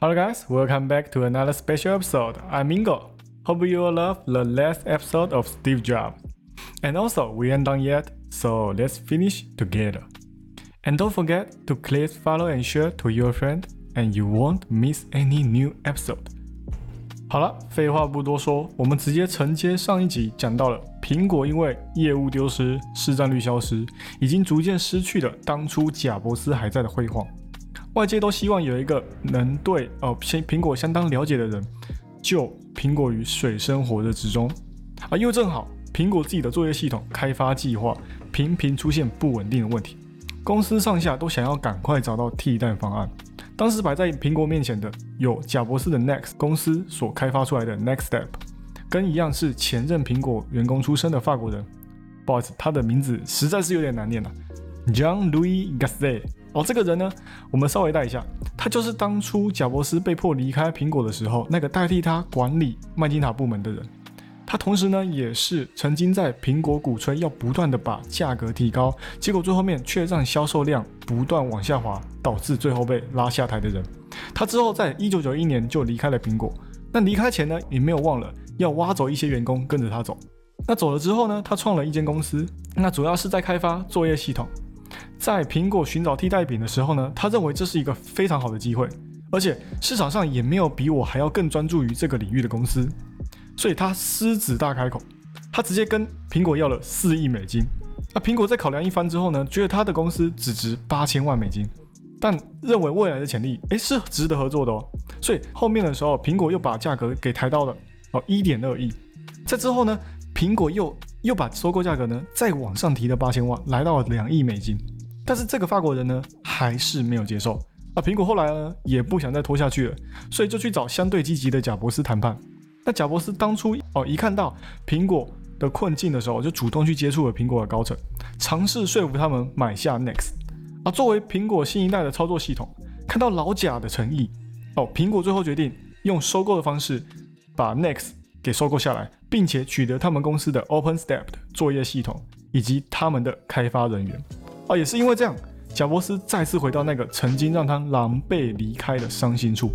Hello guys, welcome back to another special episode. I'm Mingo. Hope you all love the last episode of Steve Jobs. And also, we ain't done yet, so let's finish together. And don't forget to click follow and share to your friend, and you won't miss any new episode. 好了，废话不多说，我们直接承接上一集讲到了苹果因为业务丢失、市占率消失，已经逐渐失去了当初贾伯斯还在的辉煌。 外界都希望有一个能对呃苹苹果相当了解的人，救苹果于水深火热之中。啊，又正好苹果自己的作业系统开发计划频频出现不稳定的问题，公司上下都想要赶快找到替代方案。当时摆在苹果面前的有贾博士的 Next 公司所开发出来的 Next Step，跟一样是前任苹果员工出身的法国人，不好意思，他的名字实在是有点难念了，Jean Louis Gasset。哦，这个人呢，我们稍微带一下，他就是当初贾伯斯被迫离开苹果的时候，那个代替他管理麦金塔部门的人。他同时呢，也是曾经在苹果鼓吹要不断的把价格提高，结果最后面却让销售量不断往下滑，导致最后被拉下台的人。他之后在一九九一年就离开了苹果，那离开前呢，也没有忘了要挖走一些员工跟着他走。那走了之后呢，他创了一间公司，那主要是在开发作业系统。在苹果寻找替代品的时候呢，他认为这是一个非常好的机会，而且市场上也没有比我还要更专注于这个领域的公司，所以他狮子大开口，他直接跟苹果要了四亿美金。那苹果在考量一番之后呢，觉得他的公司只值八千万美金，但认为未来的潜力，诶是值得合作的哦。所以后面的时候，苹果又把价格给抬到了哦一点二亿。在之后呢，苹果又又把收购价格呢再往上提了八千万，来到了两亿美金。但是这个法国人呢，还是没有接受。那苹果后来呢，也不想再拖下去了，所以就去找相对积极的贾伯斯谈判。那贾伯斯当初哦，一看到苹果的困境的时候，就主动去接触了苹果的高层，尝试说服他们买下 Next。啊，作为苹果新一代的操作系统，看到老贾的诚意，哦，苹果最后决定用收购的方式把 Next 给收购下来，并且取得他们公司的 OpenStep 的作业系统以及他们的开发人员。啊，也是因为这样，贾伯斯再次回到那个曾经让他狼狈离开的伤心处。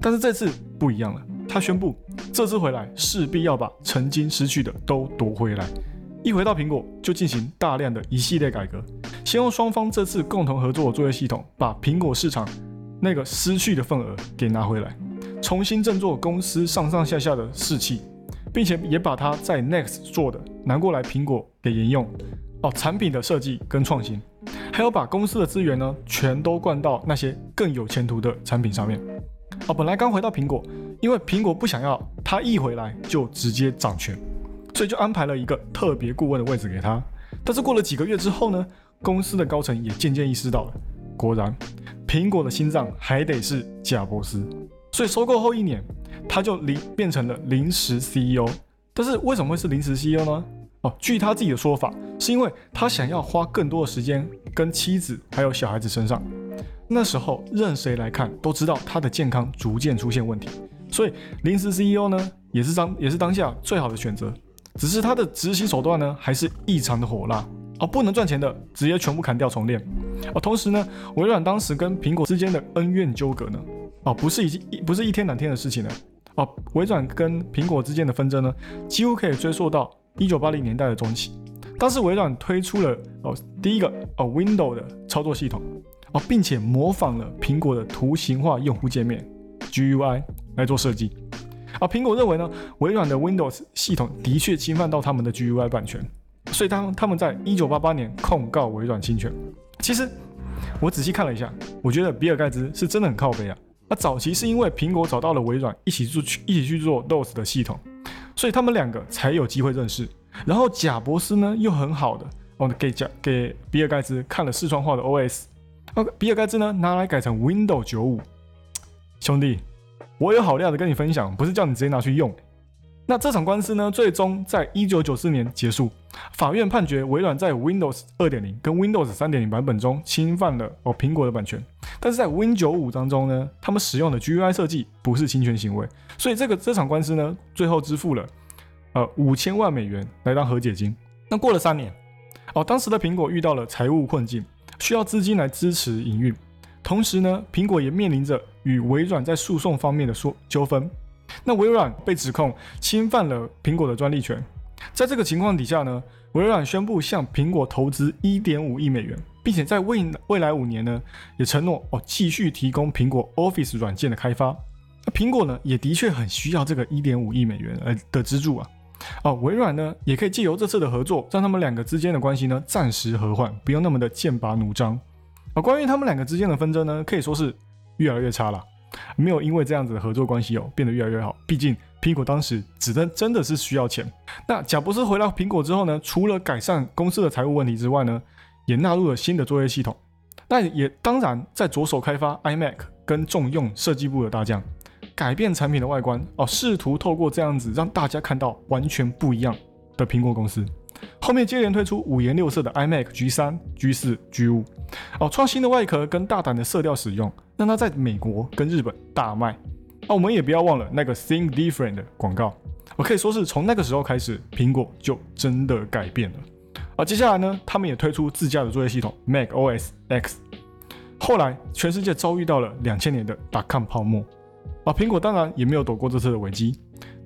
但是这次不一样了，他宣布这次回来势必要把曾经失去的都夺回来。一回到苹果，就进行大量的一系列改革，先用双方这次共同合作的作业系统，把苹果市场那个失去的份额给拿回来，重新振作公司上上下下的士气，并且也把他在 Next 做的拿过来苹果给沿用。哦，产品的设计跟创新。还有把公司的资源呢，全都灌到那些更有前途的产品上面。哦，本来刚回到苹果，因为苹果不想要他一回来就直接掌权，所以就安排了一个特别顾问的位置给他。但是过了几个月之后呢，公司的高层也渐渐意识到了，果然苹果的心脏还得是贾伯斯。所以收购后一年，他就临变成了临时 CEO。但是为什么会是临时 CEO 呢？哦，据他自己的说法，是因为他想要花更多的时间跟妻子还有小孩子身上。那时候任谁来看都知道他的健康逐渐出现问题，所以临时 CEO 呢也是当也是当下最好的选择。只是他的执行手段呢还是异常的火辣哦，不能赚钱的直接全部砍掉重练。哦，同时呢，微软当时跟苹果之间的恩怨纠葛呢，哦，不是已经不是一天两天的事情了。哦，微软跟苹果之间的纷争呢，几乎可以追溯到。一九八零年代的中期，当时微软推出了哦第一个哦 w i n d o w 的操作系统哦，并且模仿了苹果的图形化用户界面 GUI 来做设计。啊，苹果认为呢，微软的 Windows 系统的确侵犯到他们的 GUI 版权，所以当他们在一九八八年控告微软侵权。其实我仔细看了一下，我觉得比尔盖茨是真的很靠背啊。那早期是因为苹果找到了微软一起做去一起去做 DOS 的系统。所以他们两个才有机会认识。然后贾博士呢又很好的哦给贾给比尔盖茨看了四川话的 OS，哦比尔盖茨呢拿来改成 Windows 九五。兄弟，我有好料的跟你分享，不是叫你直接拿去用。那这场官司呢最终在一九九四年结束，法院判决微软在 Windows 二点零跟 Windows 三点零版本中侵犯了哦苹果的版权。但是在 Win 九五当中呢，他们使用的 GUI 设计不是侵权行为，所以这个这场官司呢，最后支付了呃五千万美元来当和解金。那过了三年，哦，当时的苹果遇到了财务困境，需要资金来支持营运，同时呢，苹果也面临着与微软在诉讼方面的说纠纷。那微软被指控侵犯了苹果的专利权。在这个情况底下呢，微软宣布向苹果投资一点五亿美元，并且在未未来五年呢，也承诺哦继续提供苹果 Office 软件的开发。那苹果呢，也的确很需要这个一点五亿美元呃的资助啊。哦，微软呢，也可以借由这次的合作，让他们两个之间的关系呢暂时和缓，不用那么的剑拔弩张。啊，关于他们两个之间的纷争呢，可以说是越来越差了，没有因为这样子的合作关系哦变得越来越好。毕竟苹果当时只真真的是需要钱。那贾博士回到苹果之后呢，除了改善公司的财务问题之外呢，也纳入了新的作业系统。那也当然在着手开发 iMac 跟重用设计部的大将。改变产品的外观哦，试图透过这样子让大家看到完全不一样的苹果公司。后面接连推出五颜六色的 iMac G 三、G 四、G 五哦，创新的外壳跟大胆的色调使用，让它在美国跟日本大卖。啊，我们也不要忘了那个 Think Different 的广告，我可以说是从那个时候开始，苹果就真的改变了。啊，接下来呢，他们也推出自家的作业系统 Mac OS X。后来，全世界遭遇到了两千年的 dotcom 泡沫。啊，苹果当然也没有躲过这次的危机，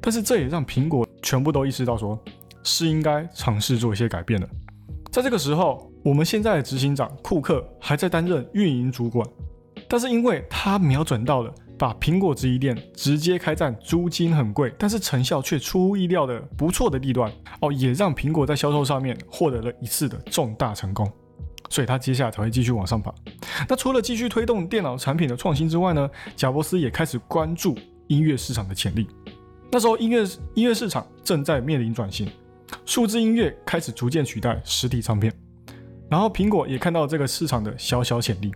但是这也让苹果全部都意识到，说是应该尝试做一些改变的。在这个时候，我们现在的执行长库克还在担任运营主管，但是因为他瞄准到了把苹果直营店直接开在租金很贵，但是成效却出乎意料的不错的地段，哦，也让苹果在销售上面获得了一次的重大成功。所以他接下来才会继续往上爬。那除了继续推动电脑产品的创新之外呢，贾伯斯也开始关注音乐市场的潜力。那时候音乐音乐市场正在面临转型，数字音乐开始逐渐取代实体唱片。然后苹果也看到这个市场的小小潜力，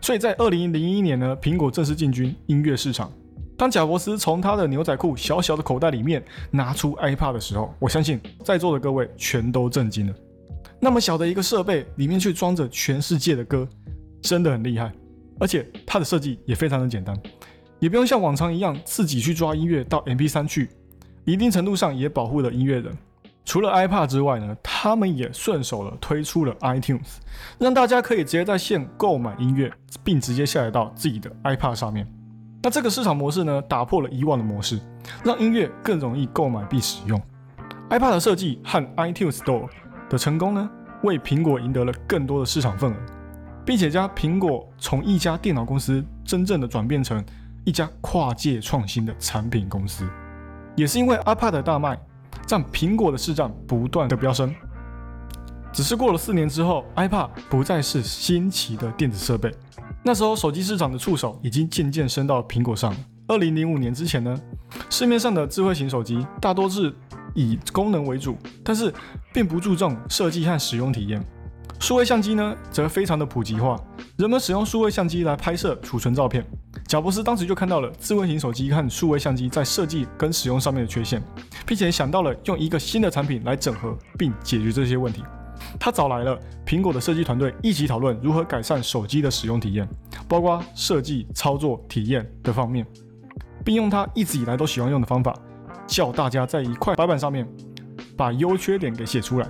所以在二零零一年呢，苹果正式进军音乐市场。当贾伯斯从他的牛仔裤小小的口袋里面拿出 iPad 的时候，我相信在座的各位全都震惊了。那么小的一个设备里面却装着全世界的歌，真的很厉害。而且它的设计也非常的简单，也不用像往常一样自己去抓音乐到 MP3 去，一定程度上也保护了音乐人。除了 iPad 之外呢，他们也顺手了推出了 iTunes，让大家可以直接在线购买音乐，并直接下载到自己的 iPad 上面。那这个市场模式呢，打破了以往的模式，让音乐更容易购买并使用。iPad 的设计和 iTunes Store。的成功呢，为苹果赢得了更多的市场份额，并且将苹果从一家电脑公司真正的转变成一家跨界创新的产品公司。也是因为 iPad 的大卖，让苹果的市占不断的飙升。只是过了四年之后，iPad 不再是新奇的电子设备，那时候手机市场的触手已经渐渐伸到苹果上。二零零五年之前呢，市面上的智慧型手机大多是。以功能为主，但是并不注重设计和使用体验。数位相机呢，则非常的普及化，人们使用数位相机来拍摄、储存照片。贾伯斯当时就看到了智慧型手机和数位相机在设计跟使用上面的缺陷，并且想到了用一个新的产品来整合并解决这些问题。他找来了苹果的设计团队一起讨论如何改善手机的使用体验，包括设计、操作、体验的方面，并用他一直以来都喜欢用的方法。叫大家在一块白板上面把优缺点给写出来。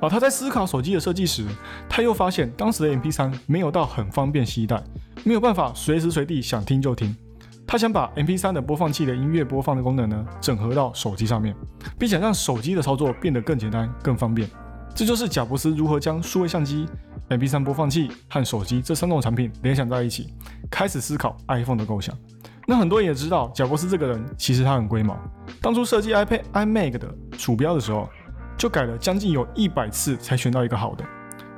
啊，他在思考手机的设计时，他又发现当时的 MP3 没有到很方便携带，没有办法随时随地想听就听。他想把 MP3 的播放器的音乐播放的功能呢，整合到手机上面，并且让手机的操作变得更简单、更方便。这就是贾布斯如何将数位相机、MP3 播放器和手机这三种产品联想在一起，开始思考 iPhone 的构想。那很多人也知道，贾伯斯这个人其实他很龟毛。当初设计 iPad iMac 的鼠标的时候，就改了将近有一百次才选到一个好的。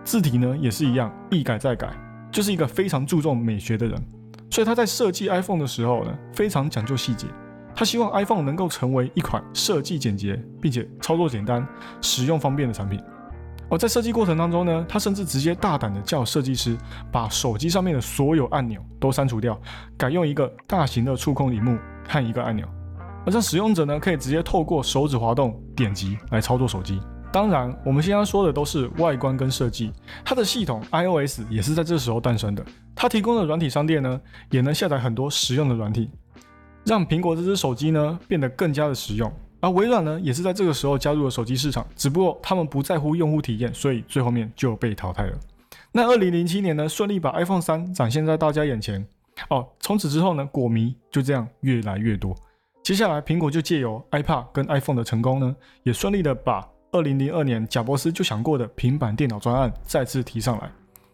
字体呢也是一样，一改再改，就是一个非常注重美学的人。所以他在设计 iPhone 的时候呢，非常讲究细节。他希望 iPhone 能够成为一款设计简洁，并且操作简单、使用方便的产品。而在设计过程当中呢，他甚至直接大胆的叫设计师把手机上面的所有按钮都删除掉，改用一个大型的触控荧幕和一个按钮，而让使用者呢可以直接透过手指滑动点击来操作手机。当然，我们现在说的都是外观跟设计，它的系统 iOS 也是在这时候诞生的。它提供的软体商店呢，也能下载很多实用的软体，让苹果这只手机呢变得更加的实用。而微软呢，也是在这个时候加入了手机市场，只不过他们不在乎用户体验，所以最后面就被淘汰了。那二零零七年呢，顺利把 iPhone 三展现在大家眼前。哦，从此之后呢，果迷就这样越来越多。接下来，苹果就借由 iPad 跟 iPhone 的成功呢，也顺利的把二零零二年贾伯斯就想过的平板电脑专案再次提上来。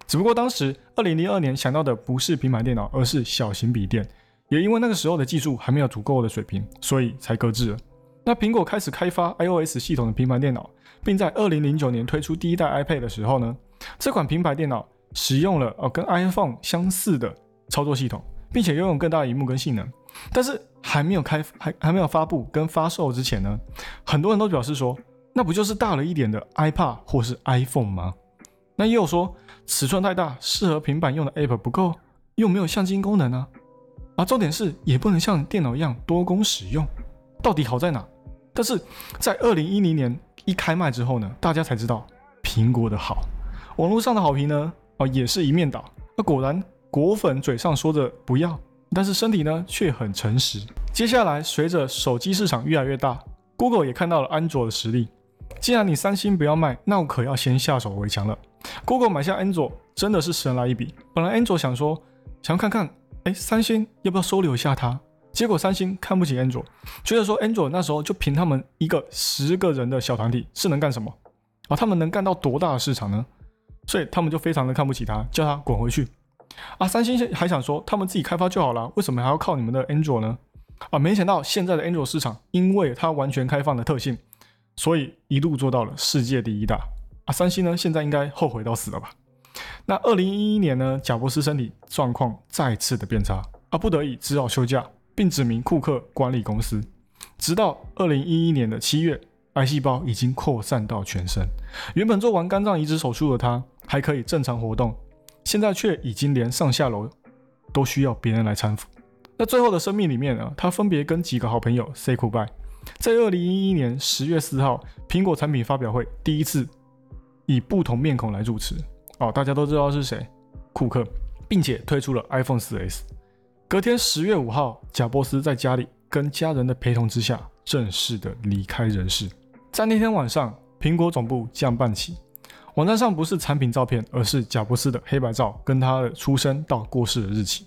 只不过当时二零零二年想到的不是平板电脑，而是小型笔电。也因为那个时候的技术还没有足够的水平，所以才搁置了。那苹果开始开发 iOS 系统的平板电脑，并在二零零九年推出第一代 iPad 的时候呢，这款平板电脑使用了呃跟 iPhone 相似的操作系统，并且拥有更大的荧幕跟性能。但是还没有开还还没有发布跟发售之前呢，很多人都表示说，那不就是大了一点的 iPad 或是 iPhone 吗？那也有说尺寸太大，适合平板用的 App 不够，又没有相机功能啊。而重点是，也不能像电脑一样多功使用，到底好在哪？但是在二零一零年一开卖之后呢，大家才知道苹果的好。网络上的好评呢，哦，也是一面倒。那果然果粉嘴上说着不要，但是身体呢却很诚实。接下来随着手机市场越来越大，Google 也看到了安卓的实力。既然你三星不要卖，那我可要先下手为强了。Google 买下安卓真的是神来一笔。本来安卓想说，想要看看。哎，三星要不要收留一下他？结果三星看不起安卓，觉得说安卓那时候就凭他们一个十个人的小团体是能干什么？啊，他们能干到多大的市场呢？所以他们就非常的看不起他，叫他滚回去。啊，三星还想说他们自己开发就好了，为什么还要靠你们的安卓呢？啊，没想到现在的安卓市场，因为它完全开放的特性，所以一度做到了世界第一大。啊，三星呢现在应该后悔到死了吧？那二零一一年呢，贾伯斯身体状况再次的变差，而不得已只好休假，并指名库克管理公司。直到二零一一年的七月，癌细胞已经扩散到全身。原本做完肝脏移植手术的他，还可以正常活动，现在却已经连上下楼都需要别人来搀扶。那最后的生命里面呢，他分别跟几个好朋友 say goodbye。在二零一一年十月四号，苹果产品发表会第一次以不同面孔来主持。哦，大家都知道是谁，库克，并且推出了 iPhone 4S。隔天十月五号，贾伯斯在家里跟家人的陪同之下，正式的离开人世。在那天晚上，苹果总部降半旗，网站上不是产品照片，而是贾伯斯的黑白照跟他的出生到过世的日期。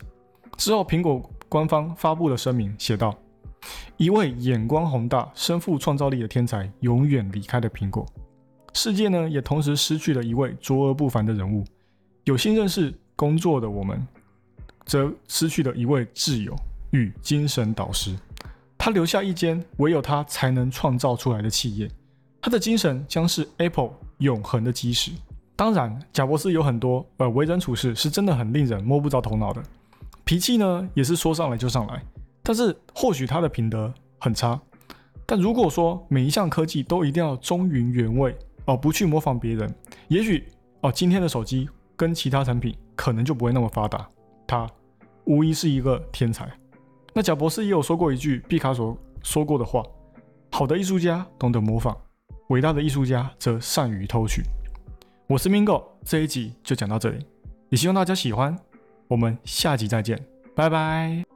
之后，苹果官方发布了声明，写道：“一位眼光宏大、身负创造力的天才，永远离开了苹果。”世界呢，也同时失去了一位卓而不凡的人物。有幸认识工作的我们，则失去了一位挚友与精神导师。他留下一间唯有他才能创造出来的企业，他的精神将是 Apple 永恒的基石。当然，贾伯斯有很多呃为人处事是真的很令人摸不着头脑的，脾气呢也是说上来就上来。但是或许他的品德很差。但如果说每一项科技都一定要忠于原味。哦，不去模仿别人，也许哦，今天的手机跟其他产品可能就不会那么发达。他无疑是一个天才。那贾博士也有说过一句毕卡索说过的话：好的艺术家懂得模仿，伟大的艺术家则善于偷取。我是 Mingo，这一集就讲到这里，也希望大家喜欢。我们下集再见，拜拜。